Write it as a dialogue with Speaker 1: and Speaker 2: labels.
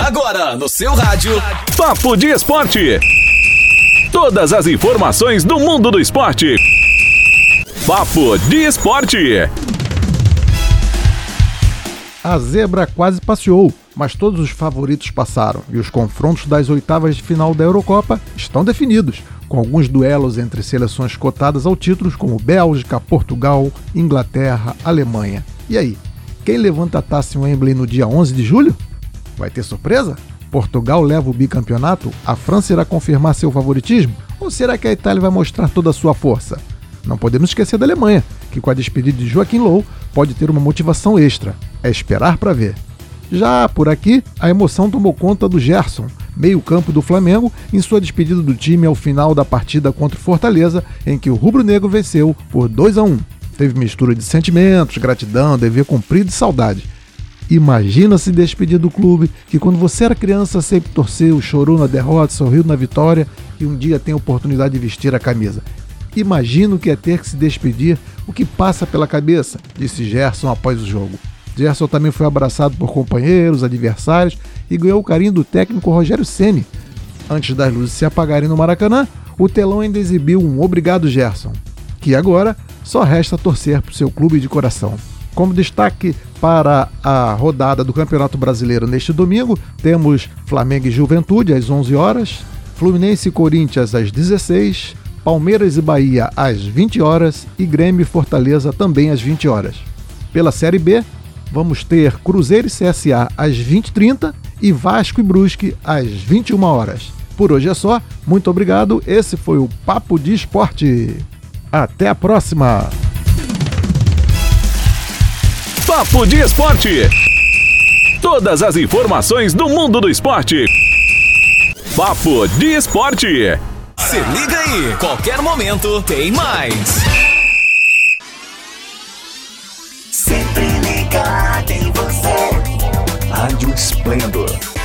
Speaker 1: Agora no seu rádio.
Speaker 2: Papo de Esporte. Todas as informações do mundo do esporte. Papo de Esporte.
Speaker 3: A zebra quase passeou, mas todos os favoritos passaram e os confrontos das oitavas de final da Eurocopa estão definidos, com alguns duelos entre seleções cotadas ao título como Bélgica, Portugal, Inglaterra, Alemanha. E aí, quem levanta a taça em Wembley no dia 11 de julho? Vai ter surpresa? Portugal leva o bicampeonato? A França irá confirmar seu favoritismo? Ou será que a Itália vai mostrar toda a sua força? Não podemos esquecer da Alemanha, que com a despedida de Joaquim Low pode ter uma motivação extra. É esperar para ver. Já por aqui, a emoção tomou conta do Gerson, meio-campo do Flamengo, em sua despedida do time ao final da partida contra o Fortaleza, em que o rubro-negro venceu por 2 a 1. Teve mistura de sentimentos, gratidão, dever cumprido e saudade. Imagina se despedir do clube que quando você era criança sempre torceu, chorou na derrota, sorriu na vitória e um dia tem a oportunidade de vestir a camisa. Imagina o que é ter que se despedir, o que passa pela cabeça, disse Gerson após o jogo. Gerson também foi abraçado por companheiros, adversários e ganhou o carinho do técnico Rogério Ceni. Antes das luzes se apagarem no Maracanã, o telão ainda exibiu um obrigado Gerson, que agora só resta torcer para o seu clube de coração. Como destaque para a rodada do Campeonato Brasileiro neste domingo, temos Flamengo e Juventude às 11 horas, Fluminense e Corinthians às 16, Palmeiras e Bahia às 20 horas e Grêmio e Fortaleza também às 20 horas. Pela Série B, vamos ter Cruzeiro e CSA às 20h30 e Vasco e Brusque às 21 horas. Por hoje é só, muito obrigado. Esse foi o Papo de Esporte. Até a próxima!
Speaker 2: Papo de Esporte. Todas as informações do mundo do esporte. Papo de Esporte.
Speaker 1: Se liga aí, qualquer momento tem mais.
Speaker 4: Sempre ligado em você.
Speaker 5: Rádio Esplendor